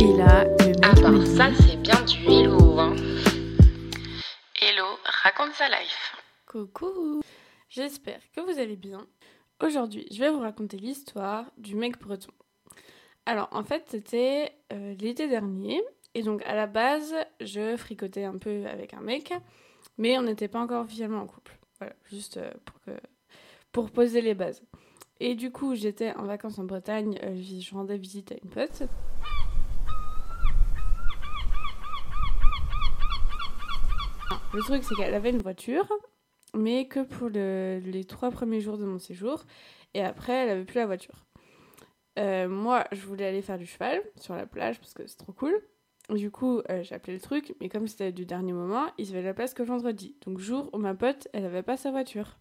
Et là, le mec Ah ça c'est bien du hello hein. Hello, raconte sa life. Coucou J'espère que vous allez bien. Aujourd'hui, je vais vous raconter l'histoire du mec breton. Alors, en fait, c'était euh, l'été dernier. Et donc, à la base, je fricotais un peu avec un mec. Mais on n'était pas encore officiellement en couple. Voilà, juste euh, pour, que, pour poser les bases. Et du coup, j'étais en vacances en Bretagne. euh, je rendais visite à une pote. Le truc, c'est qu'elle avait une voiture, mais que pour le- les trois premiers jours de mon séjour. Et après, elle avait plus la voiture. Euh, moi, je voulais aller faire du cheval sur la plage parce que c'est trop cool. Du coup, euh, j'ai appelé le truc, mais comme c'était du dernier moment, ils avaient la place que vendredi. Donc, jour où ma pote, elle avait pas sa voiture.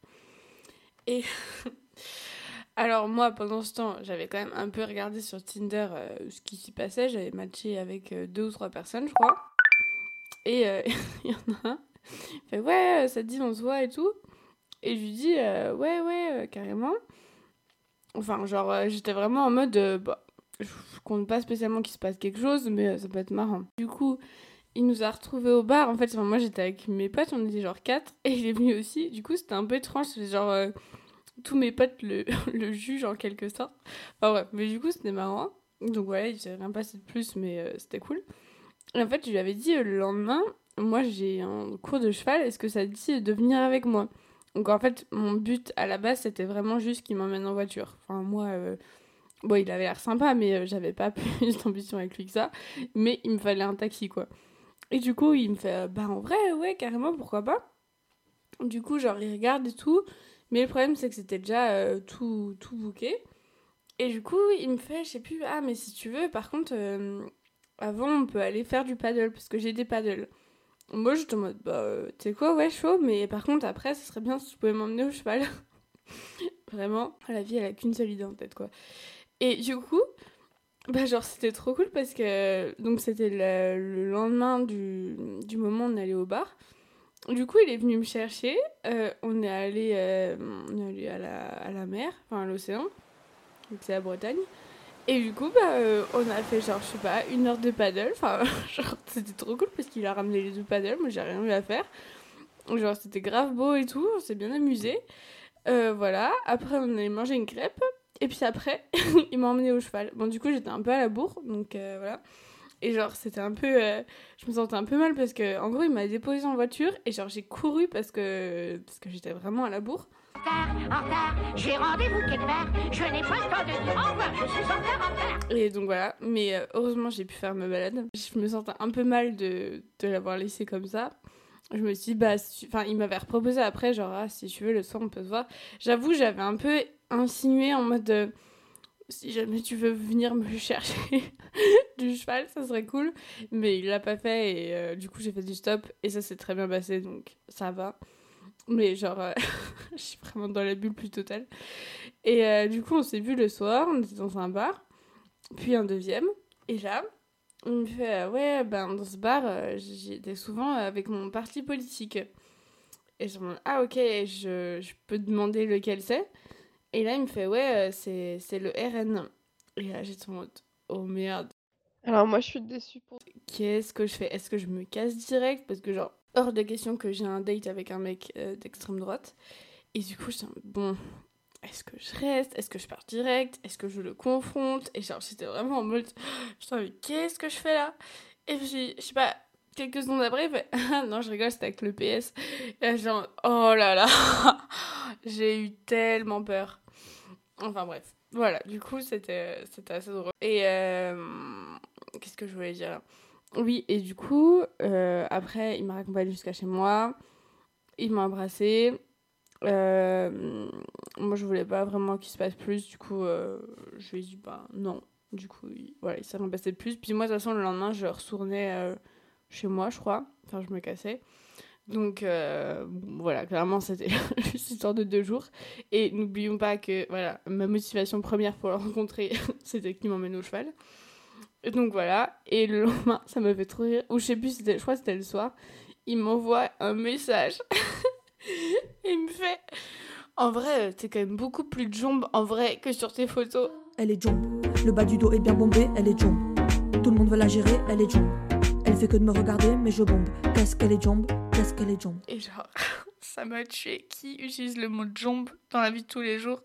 Et. Alors, moi, pendant ce temps, j'avais quand même un peu regardé sur Tinder euh, ce qui s'y passait. J'avais matché avec euh, deux ou trois personnes, je crois. Et il y en a un il fait ouais, ça te dit on se voit et tout. Et je lui dis euh, ouais, ouais, euh, carrément. Enfin, genre, euh, j'étais vraiment en mode euh, bah, je compte pas spécialement qu'il se passe quelque chose, mais euh, ça peut être marrant. Du coup, il nous a retrouvés au bar. En fait, enfin, moi j'étais avec mes potes, on était genre quatre, et il est venu aussi. Du coup, c'était un peu étrange, c'était genre. euh, tous mes potes le, le jugent en quelque sorte. Enfin bref, mais du coup, c'était marrant. Donc voilà, il s'est rien passé de plus, mais euh, c'était cool. En fait, je lui avais dit euh, le lendemain, moi j'ai un cours de cheval, est-ce que ça te dit de venir avec moi? Donc en fait, mon but à la base, c'était vraiment juste qu'il m'emmène en voiture. Enfin, moi, euh, bon, il avait l'air sympa, mais euh, j'avais pas plus d'ambition avec lui que ça. Mais il me fallait un taxi, quoi. Et du coup, il me fait, bah en vrai, ouais, carrément, pourquoi pas? Du coup, genre, il regarde et tout. Mais le problème, c'est que c'était déjà tout, tout booké. Et du coup, il me fait, je sais plus, ah, mais si tu veux, par contre, avant, on peut aller faire du paddle, parce que j'ai des paddles. Moi, j'étais en mode, bah, euh, tu sais quoi, ouais, chaud, mais par contre, après, ce serait bien si tu pouvais m'emmener au cheval. Vraiment, la vie, elle a qu'une seule idée en tête, quoi. Et du coup, bah, genre, c'était trop cool parce que, donc, c'était le, le lendemain du, du moment où on allait au bar. Du coup, il est venu me chercher. euh, on est allé, euh, on est allé à, la, à la mer, enfin à l'océan. Donc, c'est la Bretagne. Et du coup, bah, euh, on a fait genre, je sais pas, une heure de paddle. Enfin, genre, c'était trop cool parce qu'il a ramené les deux paddles. Moi, j'ai rien eu à faire. Genre, c'était grave beau et tout. On s'est bien amusé. Euh, voilà. Après, on allait manger une crêpe. Et puis après, il m'a emmené au cheval. Bon, du coup, j'étais un peu à la bourre. Donc, euh, voilà. Et genre, c'était un peu. je me sentais un peu mal parce que, en gros, il m'a déposé en voiture. Et genre, j'ai couru parce que, parce que j'étais vraiment à la bourre. Je de. Et donc voilà, mais euh, heureusement j'ai pu faire ma balade. Je me sentais un peu mal de, de l'avoir laissé comme ça. Je me suis dit, bah, enfin, il m'avait reproposé après, genre, ah, si tu veux, le soir on peut se voir. J'avoue, j'avais un peu insinué en mode, euh, si jamais tu veux venir me chercher du cheval, ça serait cool. Mais il l'a pas fait et euh, du coup j'ai fait du stop et ça s'est très bien passé, donc ça va. Mais genre, euh, je suis vraiment dans la bulle plus totale. Et euh, du coup, on s'est vu le soir, on était dans un bar puis un deuxième. Et là, il me fait euh, Ouais, ben dans ce bar, euh, j'y étais souvent avec mon parti politique. Et je me dis Ah, ok, je, je peux demander lequel c'est. Et là, il me fait Ouais, c'est c'est le RN. Et là, j'étais en mode Oh merde, Alors moi je suis déçue pour qu'est-ce que je fais? Est-ce que je me casse direct? Parce que, genre, hors de question que j'ai un date avec un mec euh, d'extrême droite. Et du coup, mode Bon. Est-ce que je reste? Est-ce que je pars direct? Est-ce que je le confronte? Et genre, j'étais vraiment en mode Putain, mais qu'est-ce que je fais là? Et puis, je sais pas, quelques secondes après, Ah non, je rigole, c'était avec le PS. Et là, genre, oh là là J'ai eu tellement peur. Enfin bref, voilà, du coup, c'était assez drôle. Et euh, qu'est-ce que je voulais dire? Oui, et du coup, euh, après, il m'a raccompagné jusqu'à chez moi. Il m'a embrassé. Euh, moi, je voulais pas vraiment qu'il se passe plus. Du coup, euh, je lui ai dit, bah non. Du coup, il, voilà, il s'est de plus. Puis moi, de toute façon, le lendemain, je retournais chez moi, je crois. Enfin, je me cassais. Donc, voilà, clairement, c'était juste histoire de deux jours. Et n'oublions pas que, voilà, ma motivation première pour le rencontrer, c'était qu'il m'emmène au cheval. Donc, voilà. Et le lendemain, ça m'a fait trop rire. Ou je sais plus, je crois que c'était le soir. Il m'envoie un message. Il me fait En vrai, t'es quand même beaucoup plus de jambes en vrai que sur tes photos. Elle est jump. Le bas du dos est bien bombé, elle est jump. Tout le monde veut la gérer, elle est jump. Elle fait que de me regarder, mais je bombe. Qu'est-ce qu'elle est jump Qu'est-ce qu'elle est jump Et genre, ça m'a tué. Qui utilise le mot jump dans la vie de tous les jours?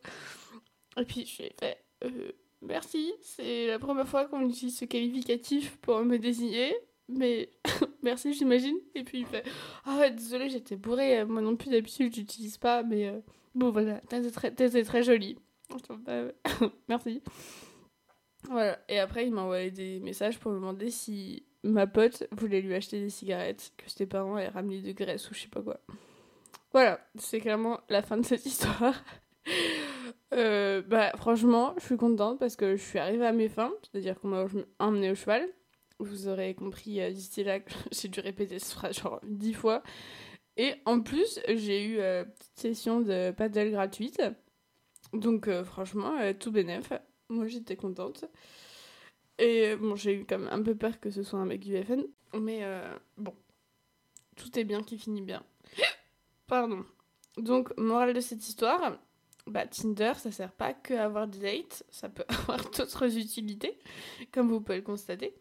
Et puis je lui ai fait euh, merci, c'est la première fois qu'on utilise ce qualificatif pour me désigner. Mais merci, j'imagine. Et puis il fait Ah ouais, désolé, j'étais bourrée. Moi non plus, d'habitude, j'utilise pas. Mais euh, bon, voilà, t'es très, très jolie. Bah, merci. Voilà. Et après, il m'a envoyé des messages pour me demander si ma pote voulait lui acheter des cigarettes, que ses parents avaient ramené de Grèce ou je sais pas quoi. Voilà, c'est clairement la fin de cette histoire. Euh, bah, franchement, je suis contente parce que je suis arrivée à mes fins, c'est-à-dire qu'on m'a emmené au cheval. Vous aurez compris euh, d'ici là que j'ai dû répéter ce phrase genre dix fois. Et en plus, j'ai eu euh, une petite session de paddle gratuite. Donc franchement, tout bénef. Moi j'étais contente. Et bon, j'ai eu quand même un peu peur que ce soit un mec du FN. Mais bon, tout est bien qui finit bien. Pardon. Donc, morale de cette histoire, bah, Tinder, ça sert pas que à avoir des dates, ça peut avoir d'autres utilités, comme vous pouvez le constater.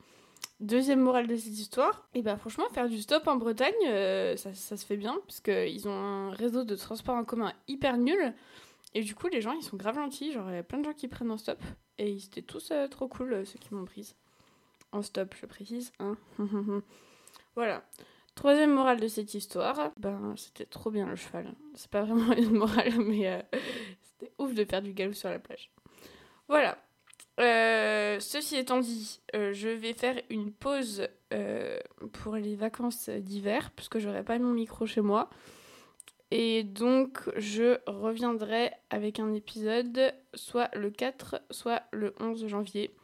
Deuxième morale de cette histoire, et bah franchement, faire du stop en Bretagne, euh, ça, ça, se fait bien, puisqu'ils ont un réseau de transport en commun hyper nul. Et du coup, les gens, ils sont grave gentils. Genre, il y a plein de gens qui prennent en stop. Et ils étaient tous euh, trop cool, euh, ceux qui m'ont prise. En stop, je précise. Hein voilà. Troisième morale de cette histoire, ben c'était trop bien le cheval. C'est pas vraiment une morale, mais euh, c'était ouf de faire du galop sur la plage. Voilà. Euh, ceci étant dit, euh, je vais faire une pause pour les vacances d'hiver, puisque j'aurai pas mon micro chez moi. Et donc, je reviendrai avec un épisode soit le 4, soit le 11 janvier.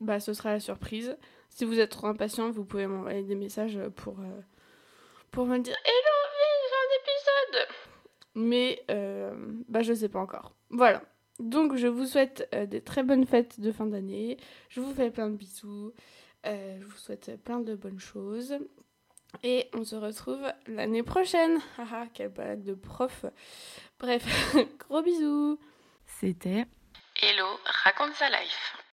Bah, ce sera la surprise. Si vous êtes trop impatient, vous pouvez m'envoyer des messages pour pour me dire Hello, j'ai un épisode Mais euh, bah, je sais pas encore. Voilà. Donc je vous souhaite euh, des très bonnes fêtes de fin d'année. Je vous fais plein de bisous. Euh, je vous souhaite plein de bonnes choses. Et on se retrouve l'année prochaine. Haha, quelle balade de prof. Bref, gros bisous. C'était Hello, raconte sa life.